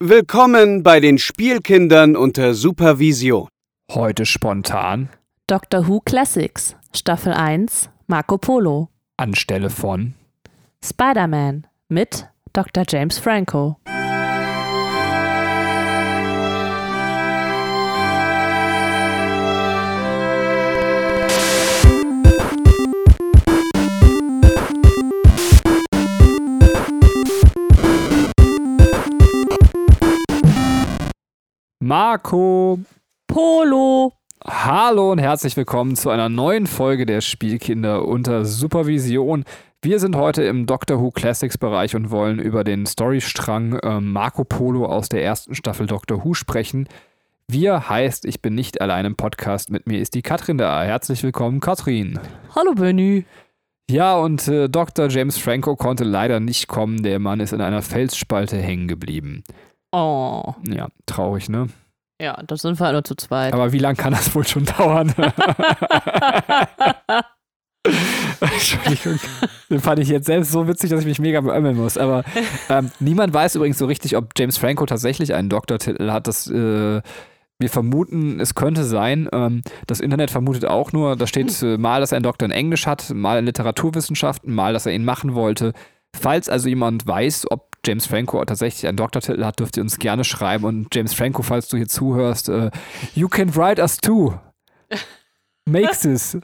Willkommen bei den Spielkindern unter Supervision. Heute spontan Doctor Who Classics, Staffel 1, Marco Polo. anstelle von Spider-Man mit Dr. James Franco. Marco. Polo! Hallo und herzlich willkommen zu einer neuen Folge der Spielkinder unter Supervision. Wir sind heute im Doctor Who Classics Bereich und wollen über den Storystrang äh, Marco Polo aus der ersten Staffel Doctor Who sprechen. Wir heißt, ich bin nicht allein im Podcast, mit mir ist die Katrin da. Herzlich willkommen, Katrin. Hallo Benny. Ja, und äh, Dr. James Franco konnte leider nicht kommen. Der Mann ist in einer Felsspalte hängen geblieben. Oh. Ja, traurig, ne? Ja, das sind wir halt nur zu zweit. Aber wie lange kann das wohl schon dauern? Entschuldigung. Den fand ich jetzt selbst so witzig, dass ich mich mega beömmeln muss. Aber ähm, niemand weiß übrigens so richtig, ob James Franco tatsächlich einen Doktortitel hat. Das, äh, wir vermuten, es könnte sein. Ähm, das Internet vermutet auch nur, da steht äh, mal, dass er einen Doktor in Englisch hat, mal in Literaturwissenschaften, mal, dass er ihn machen wollte. Falls also jemand weiß, ob James Franco tatsächlich einen Doktortitel hat, dürft ihr uns gerne schreiben. Und James Franco, falls du hier zuhörst, äh, you can write us too. Make this.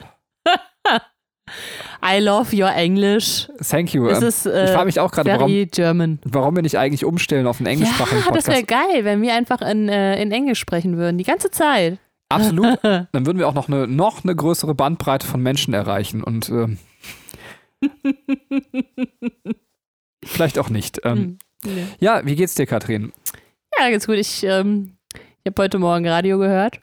I love your English. Thank you. Ähm, ist äh, ich frage mich auch gerade, very warum, German. warum wir nicht eigentlich umstellen auf einen englischsprachigen Ja, das wäre Podcast. geil, wenn wir einfach in, äh, in Englisch sprechen würden, die ganze Zeit. Absolut. Dann würden wir auch noch eine, noch eine größere Bandbreite von Menschen erreichen und ähm, vielleicht auch nicht. Ähm, Hm. Nee. ja, wie geht's dir, Katrin? Ja, ganz gut. Ich, ähm, ich habe heute Morgen Radio gehört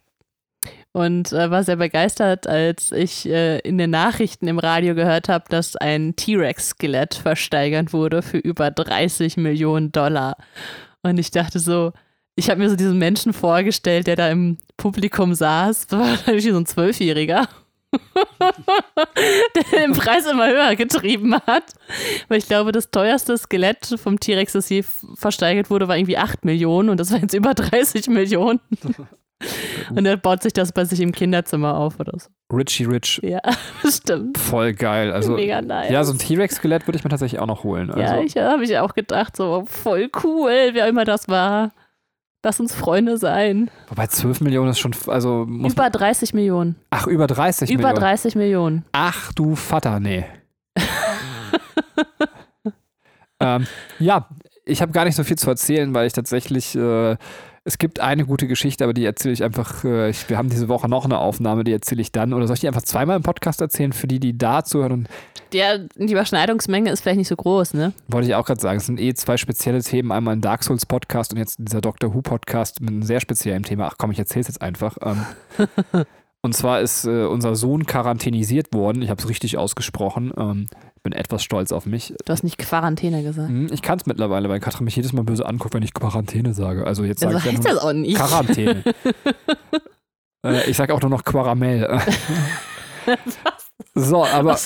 und äh, war sehr begeistert, als ich äh, in den Nachrichten im Radio gehört habe, dass ein T-Rex-Skelett versteigert wurde für über 30 Millionen Dollar. Und ich dachte so, ich habe mir so diesen Menschen vorgestellt, der da im Publikum saß, das war wahrscheinlich so ein Zwölfjähriger. der den Preis immer höher getrieben hat. Weil ich glaube, das teuerste Skelett vom T-Rex, das je versteigert wurde, war irgendwie 8 Millionen und das war jetzt über 30 Millionen. und er baut sich das bei sich im Kinderzimmer auf oder so. Richie Rich, Ja, stimmt. voll geil. Also, Mega nice. ja, so ein T-Rex-Skelett würde ich mir tatsächlich auch noch holen. Also, ja, ich habe ich auch gedacht, so voll cool, wer immer das war. Lass uns Freunde sein. wobei 12 Millionen ist schon, also Über 30 Millionen. Ach, über 30 Über Millionen. 30 Millionen. Ach du Vater, nee. ähm, ja, ich habe gar nicht so viel zu erzählen, weil ich tatsächlich, äh, es gibt eine gute Geschichte, aber die erzähle ich einfach, äh, ich, wir haben diese Woche noch eine Aufnahme, die erzähle ich dann. Oder soll ich die einfach zweimal im Podcast erzählen, für die, die da zuhören? Der, die Überschneidungsmenge ist vielleicht nicht so groß, ne? wollte ich auch gerade sagen, es sind eh zwei spezielle Themen. Einmal ein Dark Souls Podcast und jetzt dieser Doctor Who Podcast mit einem sehr speziellen Thema. Ach komm, ich erzähle es jetzt einfach. Ähm, und zwar ist äh, unser Sohn quarantänisiert worden. Ich habe es richtig ausgesprochen. Ähm, ich bin etwas stolz auf mich. Du hast nicht Quarantäne gesagt. Hm, Ich kann es mittlerweile, weil Katrin mich jedes Mal böse anguckt, wenn ich Quarantäne sage. Also jetzt sage Also ich heißt nur das auch nicht. Quarantäne. äh, ich sage auch nur noch Quaramell. so, aber.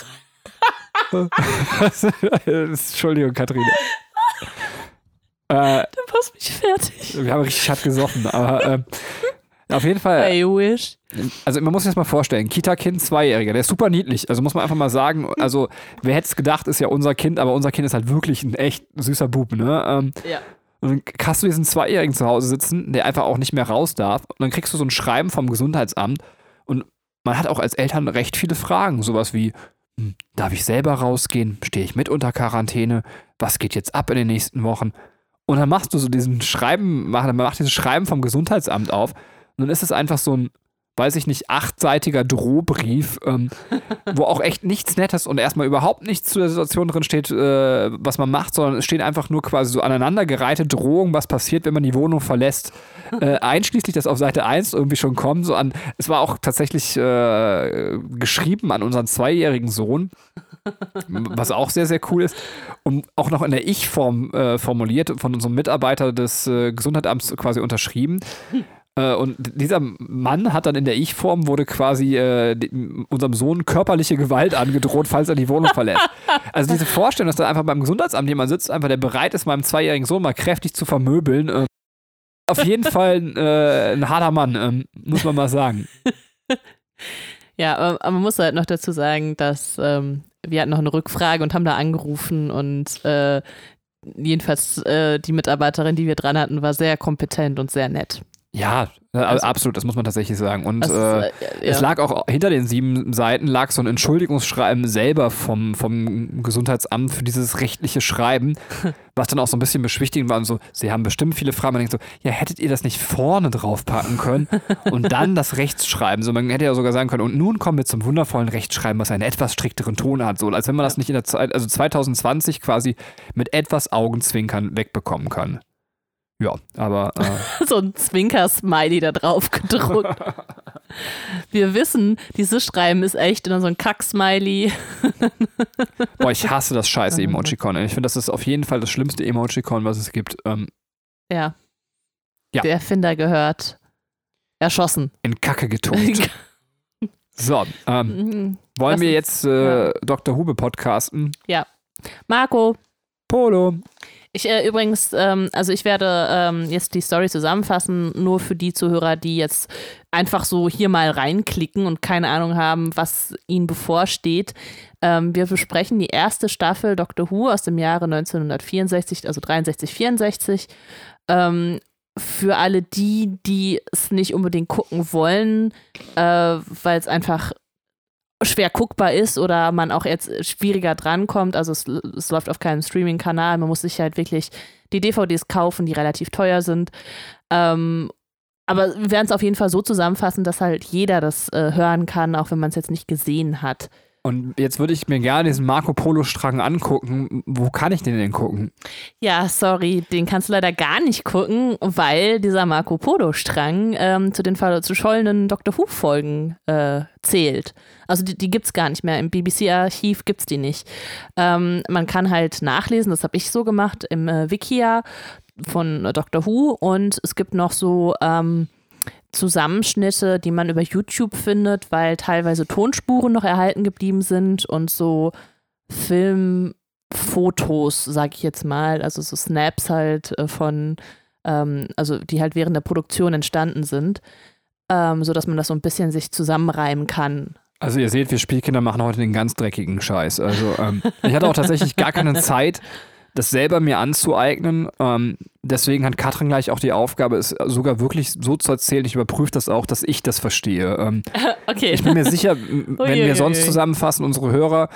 Entschuldigung, Katrin. Äh, Du machst mich fertig. wir haben richtig hart gesoffen, aber ähm, auf jeden Fall, I wish. also man muss sich das mal vorstellen, Kita-Kind, Zweijähriger, der ist super niedlich, also muss man einfach mal sagen, also wer hätte es gedacht, ist ja unser Kind, aber unser Kind ist halt wirklich ein echt süßer Bub, ne? Ähm, Ja. und dann hast du diesen Zweijährigen zu Hause sitzen, der einfach auch nicht mehr raus darf. Und dann kriegst du so ein Schreiben vom Gesundheitsamt. Und man hat auch als Eltern recht viele Fragen. Sowas wie, hm, darf ich selber rausgehen? Stehe ich mit unter Quarantäne? Was geht jetzt ab in den nächsten Wochen? Und dann machst du so diesen Schreiben, mach, macht dieses Schreiben vom Gesundheitsamt auf. Und dann ist es einfach so ein, weiß ich nicht, achtseitiger Drohbrief, ähm, wo auch echt nichts Nettes und erstmal überhaupt nichts zu der Situation drin steht, äh, was man macht, sondern es stehen einfach nur quasi so aneinandergereihte Drohungen, was passiert, wenn man die Wohnung verlässt. Äh, einschließlich, dass auf Seite 1 irgendwie schon kommen, so an, es war auch tatsächlich äh, geschrieben an unseren zweijährigen Sohn, was auch sehr, sehr cool ist. Und auch noch in der Ich-Form äh, formuliert, von unserem Mitarbeiter des äh, Gesundheitsamts quasi unterschrieben. Äh, und dieser Mann hat dann in der Ich-Form wurde quasi äh, unserem Sohn körperliche Gewalt angedroht, falls er die Wohnung verlässt. Also diese Vorstellung, dass da einfach beim Gesundheitsamt jemand sitzt, einfach der bereit ist, meinem zweijährigen Sohn mal kräftig zu vermöbeln. Äh, auf jeden Fall äh, ein harter Mann, ähm, muss man mal sagen. Ja, aber, aber man muss halt noch dazu sagen, dass ähm, wir hatten noch eine Rückfrage und haben da angerufen und äh, jedenfalls äh, die Mitarbeiterin, die wir dran hatten, war sehr kompetent und sehr nett. Ja, äh, Also- absolut, das muss man tatsächlich sagen. Und Also, äh, äh, es ja. lag auch hinter den sieben Seiten lag so ein Entschuldigungsschreiben selber vom, vom Gesundheitsamt für dieses rechtliche Schreiben, was dann auch so ein bisschen beschwichtigend war und so, sie haben bestimmt viele Fragen. Man denkt so, ja, hättet ihr das nicht vorne draufpacken können und dann das Rechtsschreiben? So, man hätte ja sogar sagen können, und nun kommen wir zum wundervollen Rechtschreiben, was einen etwas strikteren Ton hat, so als wenn man das nicht in der Zeit, also 2020 quasi mit etwas Augenzwinkern wegbekommen kann. Ja, aber äh, so ein Zwinker-Smiley da drauf gedruckt. Wir wissen, dieses Schreiben ist echt und dann so ein Kack-Smiley. Boah, ich hasse das scheiße Emojicon. Ich finde, das ist auf jeden Fall das schlimmste Emojicon, was es gibt. Ähm, Ja. Ja. Der Erfinder gehört erschossen. in Kacke getunkt. So, ähm, Mhm. wollen Lass wir jetzt äh, Dr. Hube podcasten? Marco, Polo. Ich äh, übrigens, ähm, also ich werde ähm, jetzt die Story zusammenfassen, nur für die Zuhörer, die jetzt einfach so hier mal reinklicken und keine Ahnung haben, was ihnen bevorsteht. Ähm, wir besprechen die erste Staffel Doctor Who aus dem Jahre 1964, also 63, 64. Ähm, für alle die, die es nicht unbedingt gucken wollen, äh, weil es einfach schwer guckbar ist oder man auch jetzt schwieriger drankommt. Also es, es läuft auf keinem Streaming-Kanal. Man muss sich halt wirklich die DVDs kaufen, die relativ teuer sind. Ähm, aber wir werden es auf jeden Fall so zusammenfassen, dass halt jeder das äh, hören kann, auch wenn man es jetzt nicht gesehen hat. Und jetzt würde ich mir gerne diesen Marco Polo-Strang angucken. Wo kann ich den denn gucken? Ja, sorry, den kannst du leider gar nicht gucken, weil dieser Marco Polo-Strang ähm, zu den verschollenen Doctor Who-Folgen äh, zählt. Also die, die gibt es gar nicht mehr. Im BBC-Archiv gibt es die nicht. Ähm, man kann halt nachlesen, das habe ich so gemacht, im äh, Wikia von äh, Doctor Who und es gibt noch so ähm, Zusammenschnitte, die man über YouTube findet, weil teilweise Tonspuren noch erhalten geblieben sind und so Filmfotos, sag ich jetzt mal, also so Snaps halt äh, von, ähm, also die halt während der Produktion entstanden sind, ähm, sodass man das so ein bisschen sich zusammenreimen kann. Also ihr seht, wir Spielkinder machen heute den ganz dreckigen Scheiß. Also ähm, ich hatte auch tatsächlich gar keine Zeit, das selber mir anzueignen. Ähm, deswegen hat Katrin gleich auch die Aufgabe, es sogar wirklich so zu erzählen. Ich überprüfe das auch, dass ich das verstehe. Ähm, Okay. ich bin mir sicher, wenn wir sonst zusammenfassen, unsere Hörer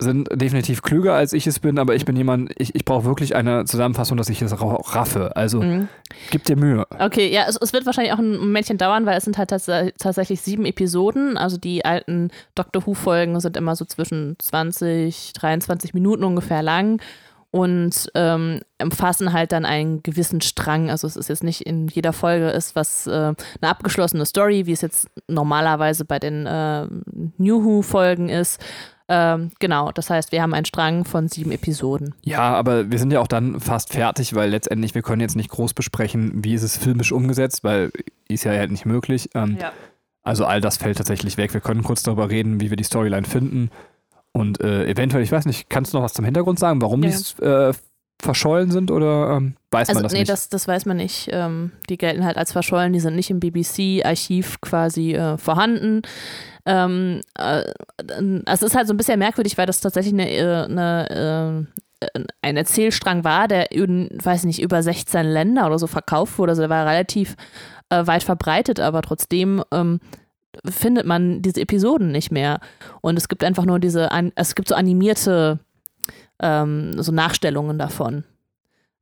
sind definitiv klüger als ich es bin, aber ich bin jemand, ich, ich brauche wirklich eine Zusammenfassung, dass ich es ra- raffe. Also Mhm. gib dir Mühe. Okay, ja, es, es wird wahrscheinlich auch ein Momentchen dauern, weil es sind halt tats tatsächlich sieben Episoden. Also die alten Doctor Who-Folgen sind immer so zwischen 20, 23 Minuten ungefähr lang und ähm, umfassen halt dann einen gewissen Strang. Also es ist jetzt nicht in jeder Folge ist was äh, eine abgeschlossene Story, wie es jetzt normalerweise bei den äh, New Who-Folgen ist. Ähm, genau, das heißt, wir haben einen Strang von sieben Episoden. Ja, aber wir sind ja auch dann fast fertig, weil letztendlich, wir können jetzt nicht groß besprechen, wie ist es filmisch umgesetzt, weil ist ja halt nicht möglich. Ähm, Ja. Also all das fällt tatsächlich weg. Wir können kurz darüber reden, wie wir die Storyline finden. Und äh, eventuell, ich weiß nicht, kannst du noch was zum Hintergrund sagen, warum Ja. die äh, verschollen sind oder ähm, weiß Also man das nee, nicht? das, das weiß man nicht. Ähm, die gelten halt als verschollen, die sind nicht im BBC-Archiv quasi äh, vorhanden. Ähm, äh, es ist halt so ein bisschen merkwürdig, weil das tatsächlich eine, äh, eine, äh, ein Erzählstrang war, der in, weiß nicht, über 16 Länder oder so verkauft wurde. Also der war relativ äh, weit verbreitet, aber trotzdem ähm, findet man diese Episoden nicht mehr. Und es gibt einfach nur diese, es gibt so animierte ähm, so Nachstellungen davon.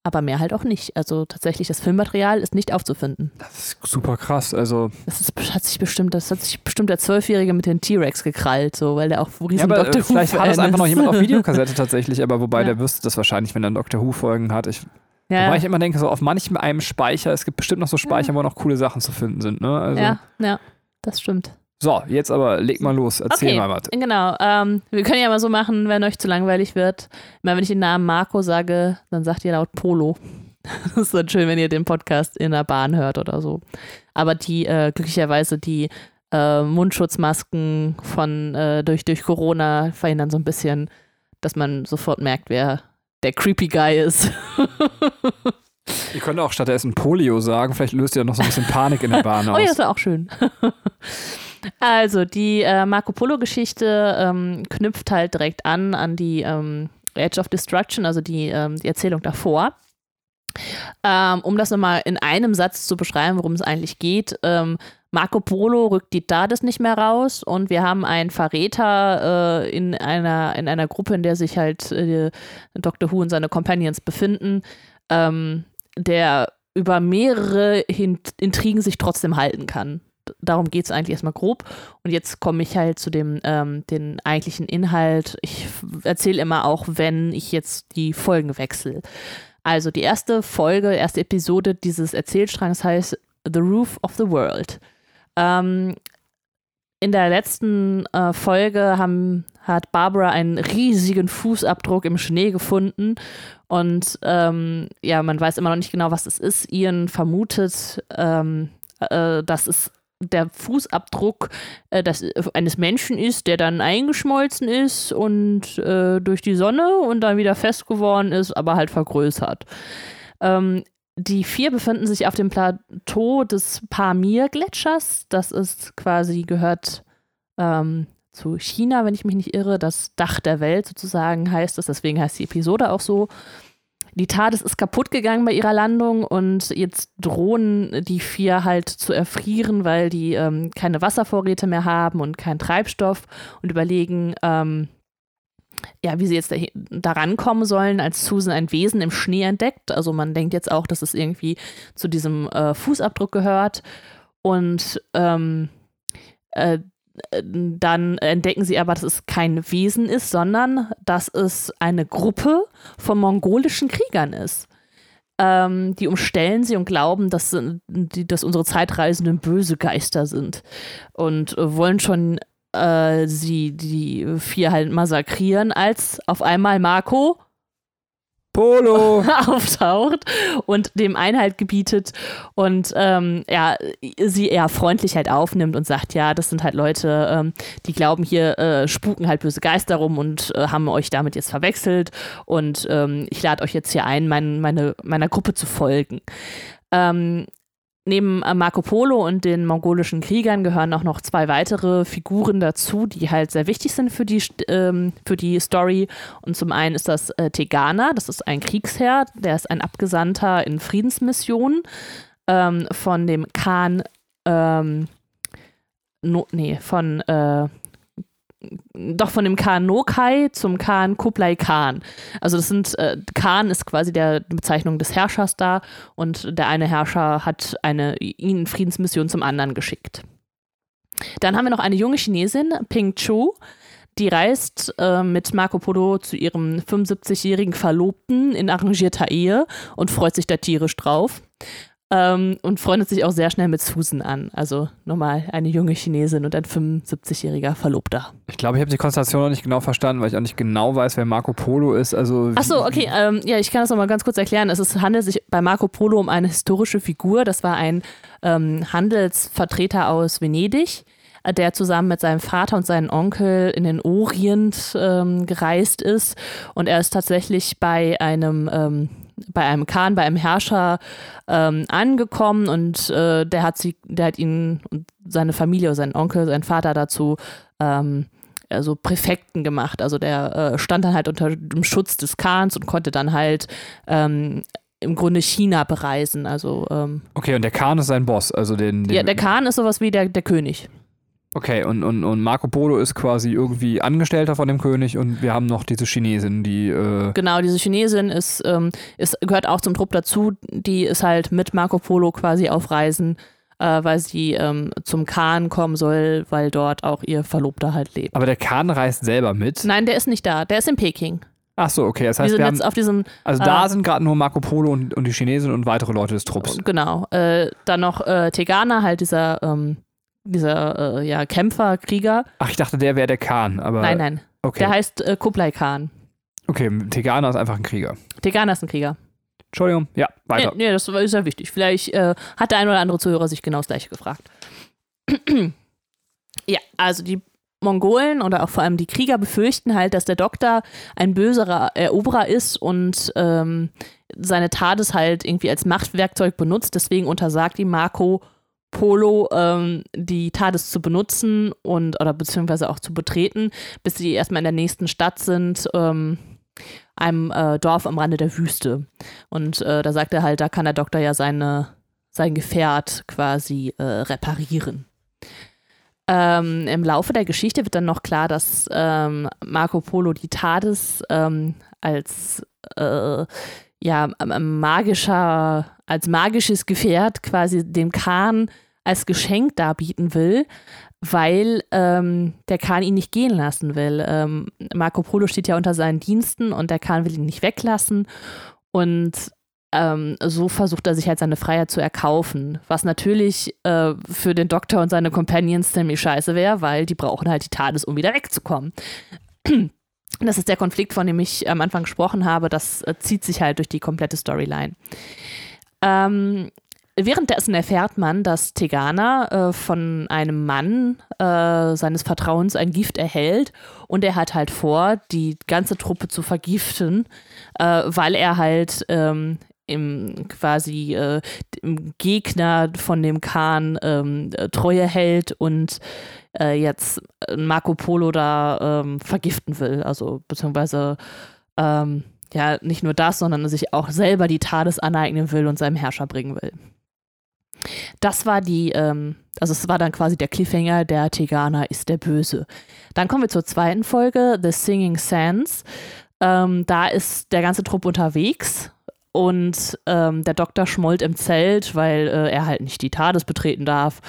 Aber mehr halt auch nicht. Also tatsächlich, das Filmmaterial ist nicht aufzufinden. das ist super krass. Also, Das ist, hat sich bestimmt, das hat sich bestimmt der Zwölfjährige mit den T-Rex gekrallt, so, weil der auch riesen ja, aber äh, vielleicht Who hat das einfach noch jemand auf Videokassette tatsächlich, aber wobei Ja. der wüsste das wahrscheinlich, wenn er Doctor Who-Folgen hat. Ich, ja, Wobei ich immer denke, so auf manchem einem Speicher, es gibt bestimmt noch so Speicher, wo noch coole Sachen zu finden sind. Ne? Also, ja, ja, das stimmt. So, jetzt aber leg mal los, erzähl Okay. mal was. Genau. Ähm, wir können ja mal so machen, wenn euch zu langweilig wird. Immer wenn ich den Namen Marco sage, dann sagt ihr laut Polo. Das ist dann schön, wenn ihr den Podcast in der Bahn hört oder so. Aber die, äh, glücklicherweise, die äh, Mundschutzmasken von äh, durch, durch Corona verhindern so ein bisschen, dass man sofort merkt, wer der creepy Guy ist. Ihr könnt auch stattdessen Polio sagen, vielleicht löst ihr noch so ein bisschen Panik in der Bahn aus. Oh ja, das war auch schön. also, die äh, Marco Polo-Geschichte ähm, knüpft halt direkt an an die ähm, Edge of Destruction, also die, ähm, die Erzählung davor. Ähm, um das nochmal in einem Satz zu beschreiben, worum es eigentlich geht. Ähm, Marco Polo rückt die TARDIS nicht mehr raus und wir haben einen Verräter äh, in, einer, in einer Gruppe, in der sich halt äh, Dr. Who und seine Companions befinden, ähm, der über mehrere Intrigen sich trotzdem halten kann. Darum geht es eigentlich erstmal grob. Und jetzt komme ich halt zu dem ähm, den eigentlichen Inhalt. Ich erzähle immer auch, wenn ich jetzt die Folgen wechsle. Also die erste Folge, erste Episode dieses Erzählstrangs heißt The Roof of the World. Ähm, in der letzten äh, Folge haben, hat Barbara einen riesigen Fußabdruck im Schnee gefunden und ähm, ja, man weiß immer noch nicht genau, was es ist. Ian vermutet, ähm, äh, dass es der Fußabdruck äh, des, eines Menschen ist, der dann eingeschmolzen ist und äh, durch die Sonne und dann wieder fest geworden ist, aber halt vergrößert. Ähm, die vier befinden sich auf dem Plateau des Pamir-Gletschers. Das ist quasi, gehört ähm, zu China, wenn ich mich nicht irre. Das Dach der Welt sozusagen heißt es. Deswegen heißt die Episode auch so. Die TARDIS ist kaputt gegangen bei ihrer Landung und jetzt drohen die vier halt zu erfrieren, weil die ähm, keine Wasservorräte mehr haben und keinen Treibstoff und überlegen, ähm, ja, wie sie jetzt da, rankommen sollen, als Susan ein Wesen im Schnee entdeckt. Also man denkt jetzt auch, dass es irgendwie zu diesem äh, Fußabdruck gehört. Und ähm, äh, dann entdecken sie aber, dass es kein Wesen ist, sondern dass es eine Gruppe von mongolischen Kriegern ist. Ähm, die umstellen sie und glauben, dass, die, dass unsere Zeitreisenden böse Geister sind und wollen schon äh, sie die vier halt massakrieren, als auf einmal Marco Polo auftaucht und dem Einhalt gebietet und ähm, ja, sie eher freundlich halt aufnimmt und sagt, ja, das sind halt Leute, ähm, die glauben hier äh, spuken halt böse Geister rum und äh, haben euch damit jetzt verwechselt und ähm, ich lade euch jetzt hier ein, mein, meine, meiner Gruppe zu folgen. Ähm, Neben äh, Marco Polo und den mongolischen Kriegern gehören auch noch zwei weitere Figuren dazu, die halt sehr wichtig sind für die, ähm, für die Story. Und zum einen ist das äh, Tegana, das ist ein Kriegsherr, der ist ein Abgesandter in Friedensmissionen ähm, von dem Khan, ähm, no, nee, von äh, doch von dem Khan Nokai zum Khan Kublai Khan. Also das sind, äh, Khan ist quasi der Bezeichnung des Herrschers da und der eine Herrscher hat eine ihn Friedensmission zum anderen geschickt. Dann haben wir noch eine junge Chinesin, Ping Chu, die reist äh, mit Marco Polo zu ihrem 75-jährigen Verlobten in arrangierter Ehe und freut sich da tierisch drauf. Ähm, und freundet sich auch sehr schnell mit Susan an. Also nochmal eine junge Chinesin und ein 75-jähriger Verlobter. Ich glaube, ich habe die Konstellation noch nicht genau verstanden, weil ich auch nicht genau weiß, wer Marco Polo ist. Also Ach so, okay. Ähm, ja, ich kann das nochmal ganz kurz erklären. Es ist, handelt sich bei Marco Polo um eine historische Figur. Das war ein ähm, Handelsvertreter aus Venedig äh, der zusammen mit seinem Vater und seinem Onkel in den Orient ähm, gereist ist. Und er ist tatsächlich bei einem ähm, bei einem Khan, bei einem Herrscher ähm, angekommen und äh, der hat sie, der hat ihn und seine Familie, seinen Onkel, seinen Vater dazu ähm, also Präfekten gemacht. Also der äh, stand dann halt unter dem Schutz des Khans und konnte dann halt ähm, im Grunde China bereisen. Also ähm, okay, und der Khan ist sein Boss, also den, den ja, der Khan ist sowas wie der, der König. Okay, und, und, und Marco Polo ist quasi irgendwie Angestellter von dem König und wir haben noch diese Chinesin, die. Äh genau, diese Chinesin ist, ähm, ist, gehört auch zum Trupp dazu. Die ist halt mit Marco Polo quasi auf Reisen, äh, weil sie ähm, zum Khan kommen soll, weil dort auch ihr Verlobter halt lebt. Aber der Khan reist selber mit? Nein, der ist nicht da. Der ist in Peking. Ach so, okay. Das heißt, wir sind wir jetzt haben, auf diesem. also da sind gerade nur Marco Polo und, und die Chinesin und weitere Leute des Trupps. Genau. Äh, dann noch äh, Tegana, halt dieser. Ähm, dieser äh, ja, Kämpfer, Krieger. Ach, ich dachte, der wäre der Khan, aber. Nein, nein. Okay. Der heißt äh, Kublai Khan. Okay, Tegana ist einfach ein Krieger. Tegana ist ein Krieger. Entschuldigung, ja, weiter. Nee, nee das ist ja wichtig. Vielleicht äh, hat der ein oder andere Zuhörer sich genau das gleiche gefragt. ja, also die Mongolen oder auch vor allem die Krieger befürchten halt, dass der Doktor ein böserer Eroberer ist und ähm, seine TARDIS halt irgendwie als Machtwerkzeug benutzt. Deswegen untersagt ihm Marco Polo ähm, die TARDIS zu benutzen und oder beziehungsweise auch zu betreten, bis sie erstmal in der nächsten Stadt sind, ähm, einem äh, Dorf am Rande der Wüste. Und äh, da sagt er halt, da kann der Doktor ja seine, sein Gefährt quasi äh, reparieren. Ähm, Im Laufe der Geschichte wird dann noch klar, dass ähm, Marco Polo die TARDIS ähm, als äh, ja, magischer, als magisches Gefährt quasi dem Khan als Geschenk darbieten will, weil ähm, der Khan ihn nicht gehen lassen will. Ähm, Marco Polo steht ja unter seinen Diensten und der Khan will ihn nicht weglassen. Und ähm, so versucht er sich halt seine Freiheit zu erkaufen. Was natürlich äh, für den Doktor und seine Companions ziemlich scheiße wäre, weil die brauchen halt die TARDIS, um wieder wegzukommen. Das ist der Konflikt, von dem ich am Anfang gesprochen habe. Das äh, zieht sich halt durch die komplette Storyline. Ähm, währenddessen erfährt man, dass Tegana äh, von einem Mann äh, seines Vertrauens ein Gift erhält und er hat halt vor, die ganze Truppe zu vergiften, äh, weil er halt ähm, im quasi äh, im Gegner von dem Khan ähm, Treue hält und äh, jetzt Marco Polo da ähm, vergiften will. Also beziehungsweise ähm, ja nicht nur das, sondern sich auch selber die Tades aneignen will und seinem Herrscher bringen will. Das war die, ähm, also es war dann quasi der Cliffhanger, der Tegana ist der Böse. Dann kommen wir zur zweiten Folge, The Singing Sands. Ähm, da ist der ganze Trupp unterwegs und ähm, der Doktor schmollt im Zelt, weil äh, er halt nicht die TARDIS betreten darf.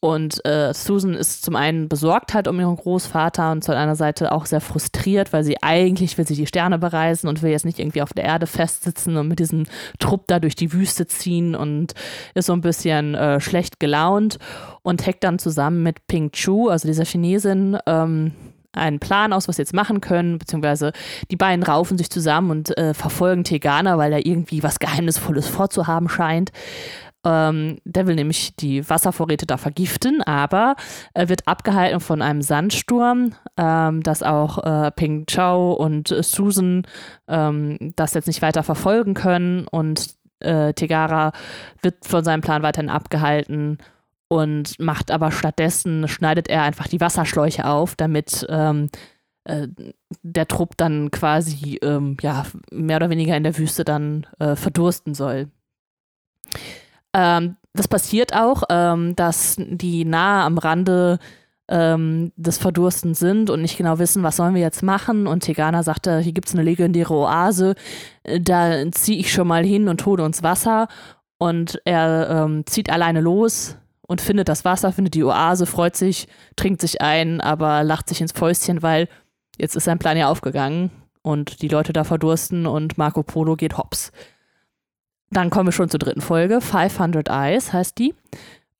Und äh, Susan ist zum einen besorgt halt um ihren Großvater und zu einer Seite auch sehr frustriert, weil sie eigentlich will sie die Sterne bereisen und will jetzt nicht irgendwie auf der Erde festsitzen und mit diesem Trupp da durch die Wüste ziehen und ist so ein bisschen äh, schlecht gelaunt und hackt dann zusammen mit Ping Chu, also dieser Chinesin, ähm, einen Plan aus, was sie jetzt machen können, beziehungsweise die beiden raufen sich zusammen und äh, verfolgen Tegana, weil er irgendwie was Geheimnisvolles vorzuhaben scheint. Ähm, der will nämlich die Wasservorräte da vergiften, aber er wird abgehalten von einem Sandsturm, ähm, dass auch äh, Ping Chao und äh, Susan ähm, das jetzt nicht weiter verfolgen können und äh, Tegara wird von seinem Plan weiterhin abgehalten und macht aber stattdessen, schneidet er einfach die Wasserschläuche auf, damit ähm, äh, der Trupp dann quasi ähm, ja, mehr oder weniger in der Wüste dann äh, verdursten soll. Ähm, das passiert auch, ähm, dass die nahe am Rande ähm, des Verdursten sind und nicht genau wissen, was sollen wir jetzt machen. Und Tegana sagte, hier gibt es eine legendäre Oase, äh, da ziehe ich schon mal hin und hole uns Wasser. Und er ähm, zieht alleine los, und findet das Wasser, findet die Oase, freut sich, trinkt sich ein, aber lacht sich ins Fäustchen, weil jetzt ist sein Plan ja aufgegangen und die Leute da verdursten und Marco Polo geht hops. Dann kommen wir schon zur dritten Folge. 500 Eyes heißt die.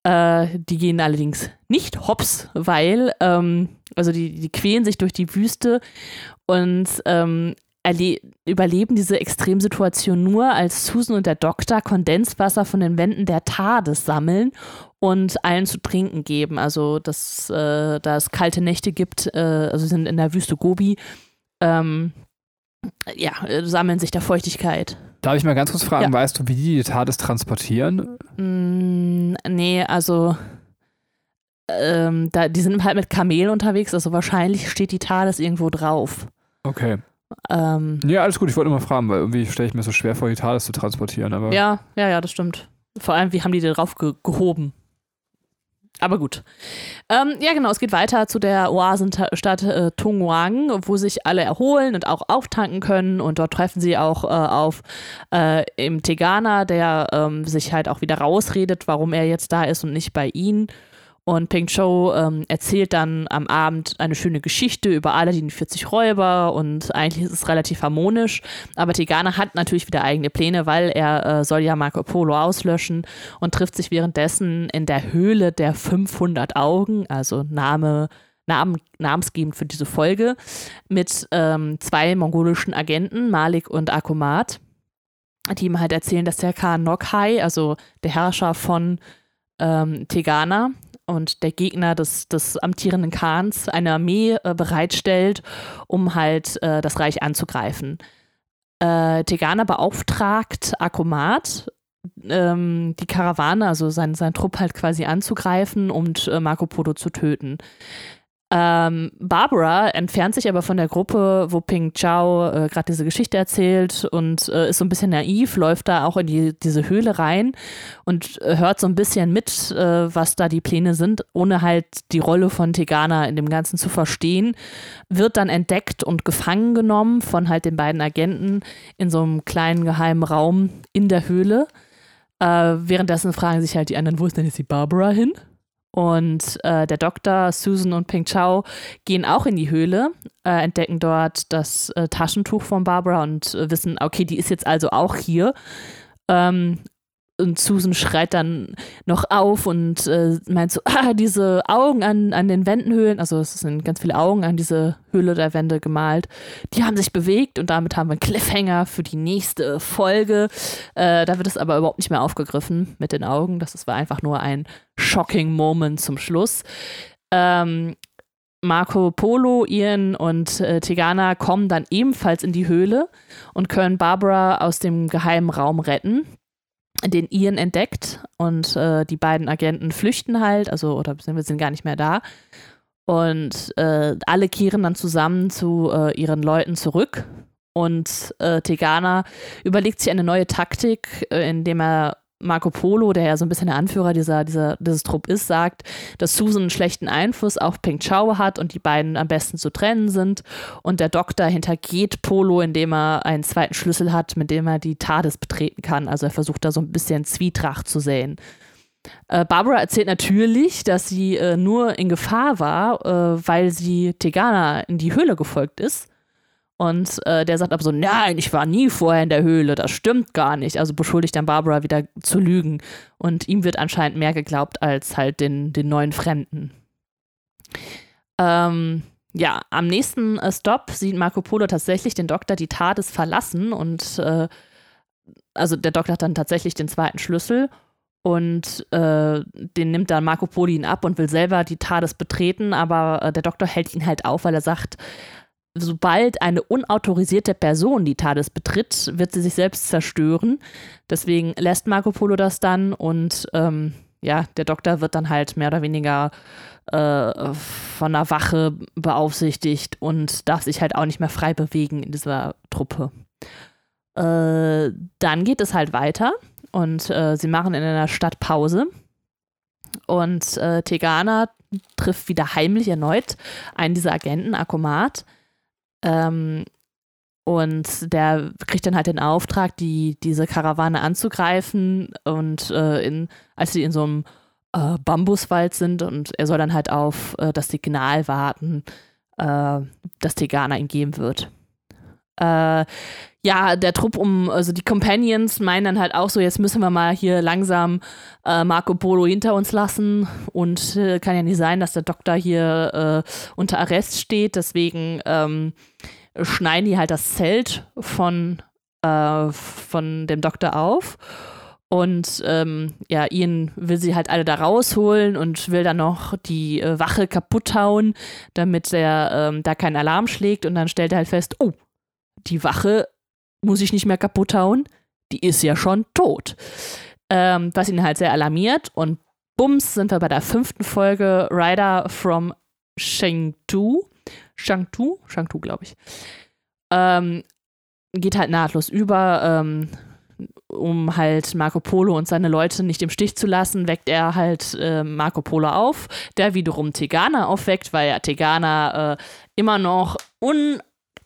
Äh, die gehen allerdings nicht hops, weil, ähm, also die, die quälen sich durch die Wüste und ähm, überleben diese Extremsituation nur, als Susan und der Doktor Kondenswasser von den Wänden der TARDIS sammeln und allen zu trinken geben. Also, dass äh, da es kalte Nächte gibt, äh, also sind in der Wüste Gobi, ähm, ja, sammeln sich da Feuchtigkeit. Darf ich mal ganz kurz fragen, ja. weißt du, wie die die TARDIS transportieren? Mm, nee, also ähm, da, die sind halt mit Kamelen unterwegs, also wahrscheinlich steht die TARDIS irgendwo drauf. Okay. Ähm, ja, alles gut, ich wollte mal fragen, weil irgendwie stelle ich mir so schwer vor, die TARDIS zu transportieren. Aber ja, ja, ja, das stimmt. Vor allem, wie haben die da drauf ge gehoben? Aber gut. Ähm, ja, genau, es geht weiter zu der Oasenstadt äh, Tongwang, wo sich alle erholen und auch auftanken können. Und dort treffen sie auch äh, auf äh, im Tegana, der ähm, sich halt auch wieder rausredet, warum er jetzt da ist und nicht bei ihnen. Und Ping Chou ähm, erzählt dann am Abend eine schöne Geschichte über alle die 40 Räuber und eigentlich ist es relativ harmonisch. Aber Tigana hat natürlich wieder eigene Pläne, weil er äh, soll ja Marco Polo auslöschen und trifft sich währenddessen in der Höhle der 500 Augen, also Name Namen, namensgebend für diese Folge, mit ähm, zwei mongolischen Agenten, Malik und Akumat, die ihm halt erzählen, dass der Khan Nokhai, also der Herrscher von ähm, Tegana, und der Gegner des, des amtierenden Khans eine Armee äh, bereitstellt, um halt äh, das Reich anzugreifen. Äh, Tegana beauftragt Akomat, ähm, die Karawane, also sein, sein Trupp halt quasi anzugreifen und äh, Marco Polo zu töten. Ähm, Barbara entfernt sich aber von der Gruppe, wo Ping Chao äh, gerade diese Geschichte erzählt und äh, ist so ein bisschen naiv, läuft da auch in die, diese Höhle rein und äh, hört so ein bisschen mit, äh, was da die Pläne sind, ohne halt die Rolle von Tegana in dem Ganzen zu verstehen. Wird dann entdeckt und gefangen genommen von halt den beiden Agenten in so einem kleinen geheimen Raum in der Höhle. Äh, währenddessen fragen sich halt die anderen, wo ist denn jetzt die Barbara hin? Und äh, der Doktor, Susan und Ping Chao gehen auch in die Höhle, äh, entdecken dort das äh, Taschentuch von Barbara und äh, wissen, okay, die ist jetzt also auch hier. Ähm, und Susan schreit dann noch auf und äh, meint so, ah, diese Augen an, an den Wändenhöhlen, also es sind ganz viele Augen an diese Höhle der Wände gemalt, die haben sich bewegt und damit haben wir einen Cliffhanger für die nächste Folge. Äh, da wird es aber überhaupt nicht mehr aufgegriffen mit den Augen. Das war einfach nur ein shocking Moment zum Schluss. Ähm, Marco Polo, Ian und äh, Tegana kommen dann ebenfalls in die Höhle und können Barbara aus dem geheimen Raum retten den Ian entdeckt und äh, die beiden Agenten flüchten halt, also oder wir sind gar nicht mehr da. Und äh, alle kehren dann zusammen zu äh, ihren Leuten zurück. Und äh, Tegana überlegt sich eine neue Taktik, äh, indem er Marco Polo, der ja so ein bisschen der Anführer dieser, dieser, dieses Trupp ist, sagt, dass Susan einen schlechten Einfluss auf Peng Chao hat und die beiden am besten zu trennen sind. Und der Doktor hintergeht Polo, indem er einen zweiten Schlüssel hat, mit dem er die TARDIS betreten kann. Also er versucht da so ein bisschen Zwietracht zu säen. Äh, Barbara erzählt natürlich, dass sie äh, nur in Gefahr war, äh, weil sie Tegana in die Höhle gefolgt ist und äh, der sagt aber so, nein, ich war nie vorher in der Höhle, das stimmt gar nicht. Also beschuldigt dann Barbara wieder zu lügen. Und ihm wird anscheinend mehr geglaubt als halt den, den neuen Fremden. Ähm, ja, am nächsten äh, Stop sieht Marco Polo tatsächlich den Doktor die TARDIS verlassen und äh, also der Doktor hat dann tatsächlich den zweiten Schlüssel und äh, den nimmt dann Marco Polo ihn ab und will selber die TARDIS betreten, aber äh, der Doktor hält ihn halt auf, weil er sagt, sobald eine unautorisierte Person die TARDIS betritt, wird sie sich selbst zerstören. Deswegen lässt Marco Polo das dann und ähm, ja, der Doktor wird dann halt mehr oder weniger äh, von einer Wache beaufsichtigt und darf sich halt auch nicht mehr frei bewegen in dieser Truppe. Äh, dann geht es halt weiter und äh, sie machen in einer Stadt Pause. Und äh, Tegana trifft wieder heimlich erneut einen dieser Agenten, Akomat, ähm, und der kriegt dann halt den Auftrag, die, diese Karawane anzugreifen. Und äh, in, als sie in so einem äh, Bambuswald sind und er soll dann halt auf äh, das Signal warten, äh, das Tegana ihm geben wird. Ja, der Trupp um, also die Companions meinen dann halt auch so, jetzt müssen wir mal hier langsam äh, Marco Polo hinter uns lassen. Und äh, kann ja nicht sein, dass der Doktor hier äh, unter Arrest steht, deswegen ähm, schneiden die halt das Zelt von, äh, von dem Doktor auf. Und ähm, ja, Ian will sie halt alle da rausholen und will dann noch die äh, Wache kaputt hauen, damit er ähm, da keinen Alarm schlägt. Und dann stellt er halt fest, oh, die Wache muss ich nicht mehr kaputt hauen, die ist ja schon tot. Ähm, was ihn halt sehr alarmiert und bums sind wir bei der fünften Folge Rider from Shangtu. Shangtu? Shangtu, glaube ich. Ähm, geht halt nahtlos über. Ähm, um halt Marco Polo und seine Leute nicht im Stich zu lassen, weckt er halt äh, Marco Polo auf, der wiederum Tegana aufweckt, weil ja Tegana äh, immer noch un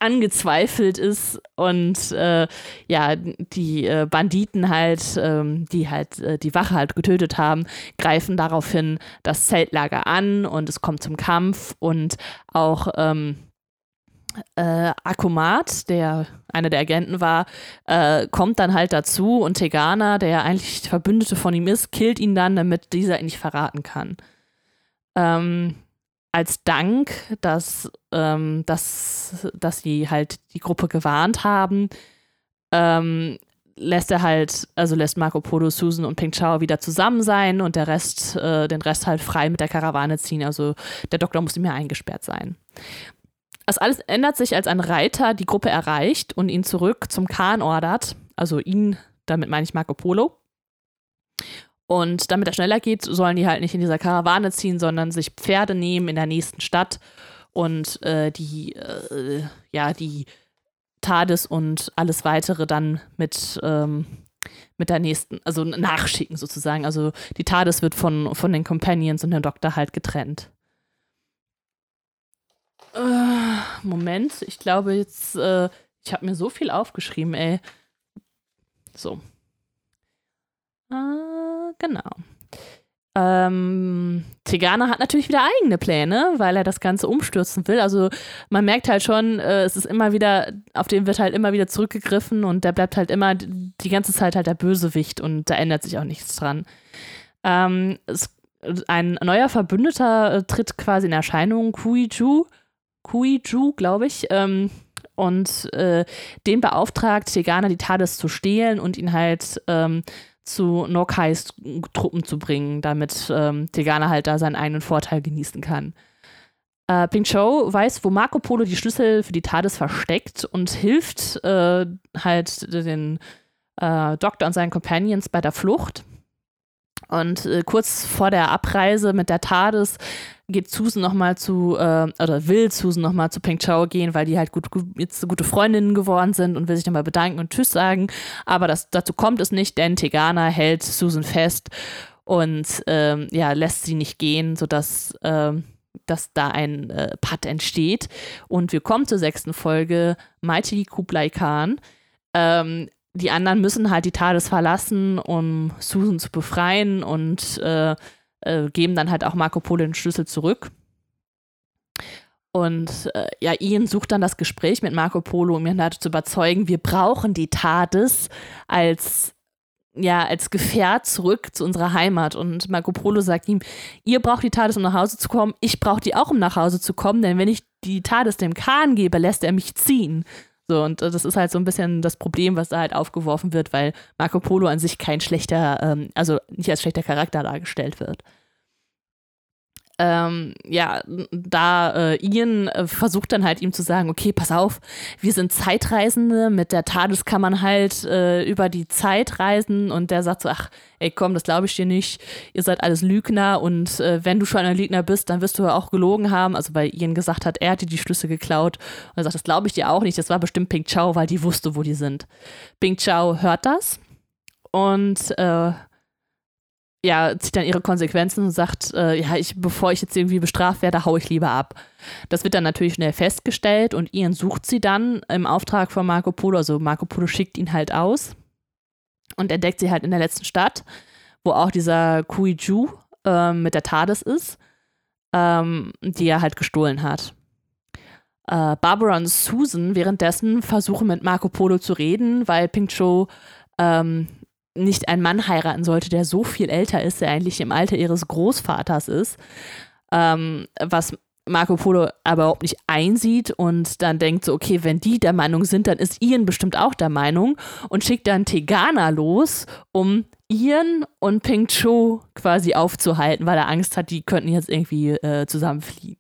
angezweifelt ist und äh, ja, die äh, Banditen halt, ähm, die halt äh, die Wache halt getötet haben, greifen daraufhin das Zeltlager an und es kommt zum Kampf und auch ähm, äh, Akumat, der einer der Agenten war, äh, kommt dann halt dazu und Tegana, der eigentlich Verbündete von ihm ist, killt ihn dann, damit dieser ihn nicht verraten kann. Ähm, als Dank, dass, ähm, dass, dass sie halt die Gruppe gewarnt haben, ähm, lässt er halt, also lässt Marco Polo, Susan und Pink Chao wieder zusammen sein und der Rest, äh, den Rest halt frei mit der Karawane ziehen. Also der Doktor muss nicht mehr eingesperrt sein. Das alles ändert sich, als ein Reiter die Gruppe erreicht und ihn zurück zum Khan ordert. Also ihn, damit meine ich Marco Polo. Und damit er schneller geht, sollen die halt nicht in dieser Karawane ziehen, sondern sich Pferde nehmen in der nächsten Stadt und äh, die, äh, ja, die TARDIS und alles weitere dann mit, ähm, mit der nächsten, also nachschicken sozusagen. Also die TARDIS wird von, von den Companions und dem Doktor halt getrennt. Äh, Moment, ich glaube jetzt, äh, ich habe mir so viel aufgeschrieben, ey. So. Äh, genau. Ähm, Tegana hat natürlich wieder eigene Pläne, weil er das Ganze umstürzen will. Also man merkt halt schon, äh, es ist immer wieder, auf den wird halt immer wieder zurückgegriffen und der bleibt halt immer die ganze Zeit halt der Bösewicht und da ändert sich auch nichts dran. Ähm, es, ein neuer Verbündeter äh, tritt quasi in Erscheinung, Kuiju, Kuiju, glaube ich, ähm, und äh, den beauftragt Tegana die TARDIS zu stehlen und ihn halt ähm, zu Nokais Truppen zu bringen, damit ähm, Tegana halt da seinen eigenen Vorteil genießen kann. Äh, Ping Chou weiß, wo Marco Polo die Schlüssel für die TARDIS versteckt und hilft äh, halt den äh, Doktor und seinen Companions bei der Flucht. Und äh, kurz vor der Abreise mit der TARDIS geht Susan nochmal zu, äh, oder will Susan nochmal zu Peng Chao gehen, weil die halt gut, jetzt gute Freundinnen geworden sind und will sich nochmal bedanken und Tschüss sagen. Aber das, dazu kommt es nicht, denn Tegana hält Susan fest und ähm, ja, lässt sie nicht gehen, sodass ähm, dass da ein äh, Putt entsteht. Und wir kommen zur sechsten Folge, Mighty Kublai Khan. Ähm, die anderen müssen halt die TARDIS verlassen, um Susan zu befreien und äh, äh, geben dann halt auch Marco Polo den Schlüssel zurück. Und äh, ja, Ian sucht dann das Gespräch mit Marco Polo, um ihn halt zu überzeugen, wir brauchen die TARDIS als, ja, als Gefährt zurück zu unserer Heimat. Und Marco Polo sagt ihm, ihr braucht die TARDIS, um nach Hause zu kommen, ich brauche die auch, um nach Hause zu kommen, denn wenn ich die TARDIS dem Kahn gebe, lässt er mich ziehen. So, und äh, das ist halt so ein bisschen das Problem, was da halt aufgeworfen wird, weil Marco Polo an sich kein schlechter, ähm, also nicht als schlechter Charakter dargestellt wird ähm, ja, da äh, Ian äh, versucht dann halt ihm zu sagen, okay, pass auf, wir sind Zeitreisende, mit der TARDIS kann man halt äh, über die Zeit reisen. Und der sagt so, ach, ey, komm, das glaube ich dir nicht, ihr seid alles Lügner und äh, wenn du schon ein Lügner bist, dann wirst du ja auch gelogen haben, also weil Ian gesagt hat, er hat dir die Schlüssel geklaut. Und er sagt, das glaube ich dir auch nicht, das war bestimmt Pink Chow, weil die wusste, wo die sind. Pink Chow hört das und äh, ja, zieht dann ihre Konsequenzen und sagt, äh, ja, ich, bevor ich jetzt irgendwie bestraft werde, hau ich lieber ab. Das wird dann natürlich schnell festgestellt und Ian sucht sie dann im Auftrag von Marco Polo. Also Marco Polo schickt ihn halt aus und entdeckt sie halt in der letzten Stadt, wo auch dieser Kui Ju äh, mit der TARDIS ist, ähm, die er halt gestohlen hat. Äh, Barbara und Susan währenddessen versuchen mit Marco Polo zu reden, weil Pink Cho ähm, nicht einen Mann heiraten sollte, der so viel älter ist, der eigentlich im Alter ihres Großvaters ist, ähm, was Marco Polo aber überhaupt nicht einsieht und dann denkt so, okay, wenn die der Meinung sind, dann ist Ian bestimmt auch der Meinung und schickt dann Tegana los, um Ian und Ping Cho quasi aufzuhalten, weil er Angst hat, die könnten jetzt irgendwie äh, zusammenfliehen.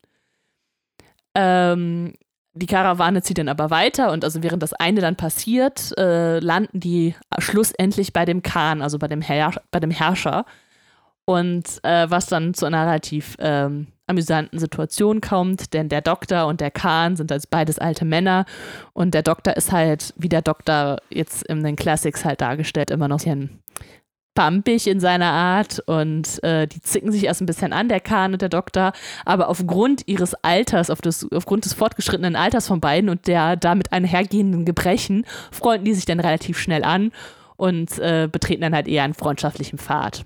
Ähm, die Karawane zieht dann aber weiter und also während das eine dann passiert, äh, landen die schlussendlich bei dem Khan, also bei dem, Herr bei dem Herrscher. Und äh, was dann zu einer relativ ähm, amüsanten Situation kommt, denn der Doktor und der Khan sind als beides alte Männer und der Doktor ist halt, wie der Doktor jetzt in den Classics halt dargestellt, immer noch ein pampig in seiner Art und äh, die zicken sich erst ein bisschen an, der Kahn und der Doktor, aber aufgrund ihres Alters, auf das, aufgrund des fortgeschrittenen Alters von beiden und der damit einhergehenden Gebrechen, freunden die sich dann relativ schnell an und äh, betreten dann halt eher einen freundschaftlichen Pfad.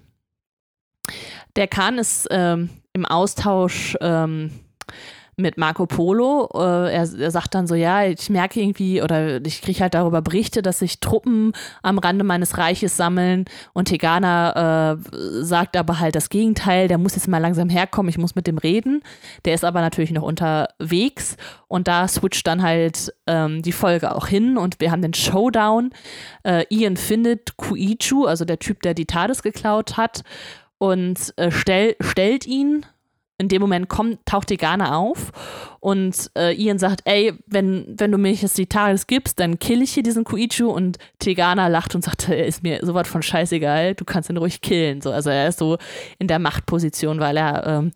Der Kahn ist ähm, im Austausch ähm, mit Marco Polo. Äh, er, er, sagt dann so, ja, ich merke irgendwie oder ich kriege halt darüber Berichte, dass sich Truppen am Rande meines Reiches sammeln und Tegana äh, sagt aber halt das Gegenteil, der muss jetzt mal langsam herkommen, ich muss mit dem reden. Der ist aber natürlich noch unterwegs und da switcht dann halt ähm, die Folge auch hin und wir haben den Showdown. Äh, Ian findet Kuichu, also der Typ, der die TARDIS geklaut hat und äh, stell, stellt ihn in dem Moment kommt, taucht Tegana auf und äh, Ian sagt, ey, wenn, wenn du mir jetzt die Tages gibst, dann kill ich hier diesen Kuichu und Tegana lacht und sagt, er ist mir sowas von scheißegal, du kannst ihn ruhig killen. So, also er ist so in der Machtposition, weil er ähm,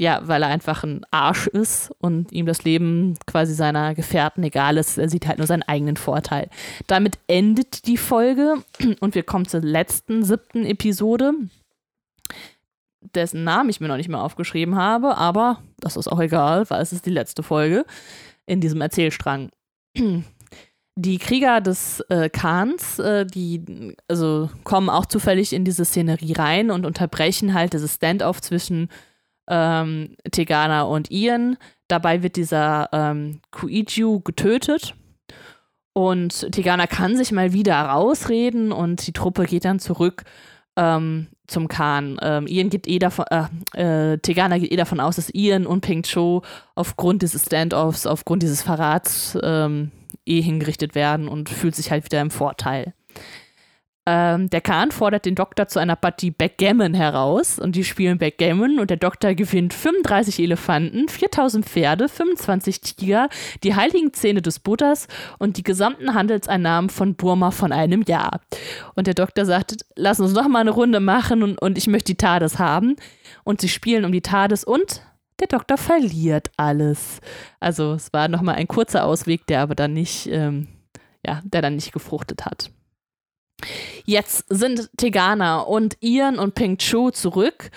ja, weil er einfach ein Arsch ist und ihm das Leben quasi seiner Gefährten egal ist. Er sieht halt nur seinen eigenen Vorteil. Damit endet die Folge und wir kommen zur letzten, siebten Episode dessen Namen ich mir noch nicht mehr aufgeschrieben habe, aber das ist auch egal, weil es ist die letzte Folge in diesem Erzählstrang. Die Krieger des äh, Khans, äh, die also kommen auch zufällig in diese Szenerie rein und unterbrechen halt dieses Standoff zwischen ähm, Tegana und Ian. Dabei wird dieser ähm, Kuiju getötet und Tegana kann sich mal wieder rausreden und die Truppe geht dann zurück ähm, zum Khan. Ähm, Ian geht eh davon, äh, äh, Tegana geht eh davon aus, dass Ian und Ping Cho aufgrund dieses Standoffs, aufgrund dieses Verrats ähm, eh hingerichtet werden und fühlt sich halt wieder im Vorteil. Ähm, der Kahn fordert den Doktor zu einer Partie Backgammon heraus und die spielen Backgammon und der Doktor gewinnt 35 Elefanten, 4000 Pferde, 25 Tiger, die heiligen Zähne des Buddhas und die gesamten Handelseinnahmen von Burma von einem Jahr. Und der Doktor sagt, lass uns noch mal eine Runde machen und, und ich möchte die TARDIS haben. Und sie spielen um die TARDIS und der Doktor verliert alles. Also es war noch mal ein kurzer Ausweg, der aber dann nicht, ähm, ja, der dann nicht gefruchtet hat. Jetzt sind Tegana und Ian und Ping Chu zurück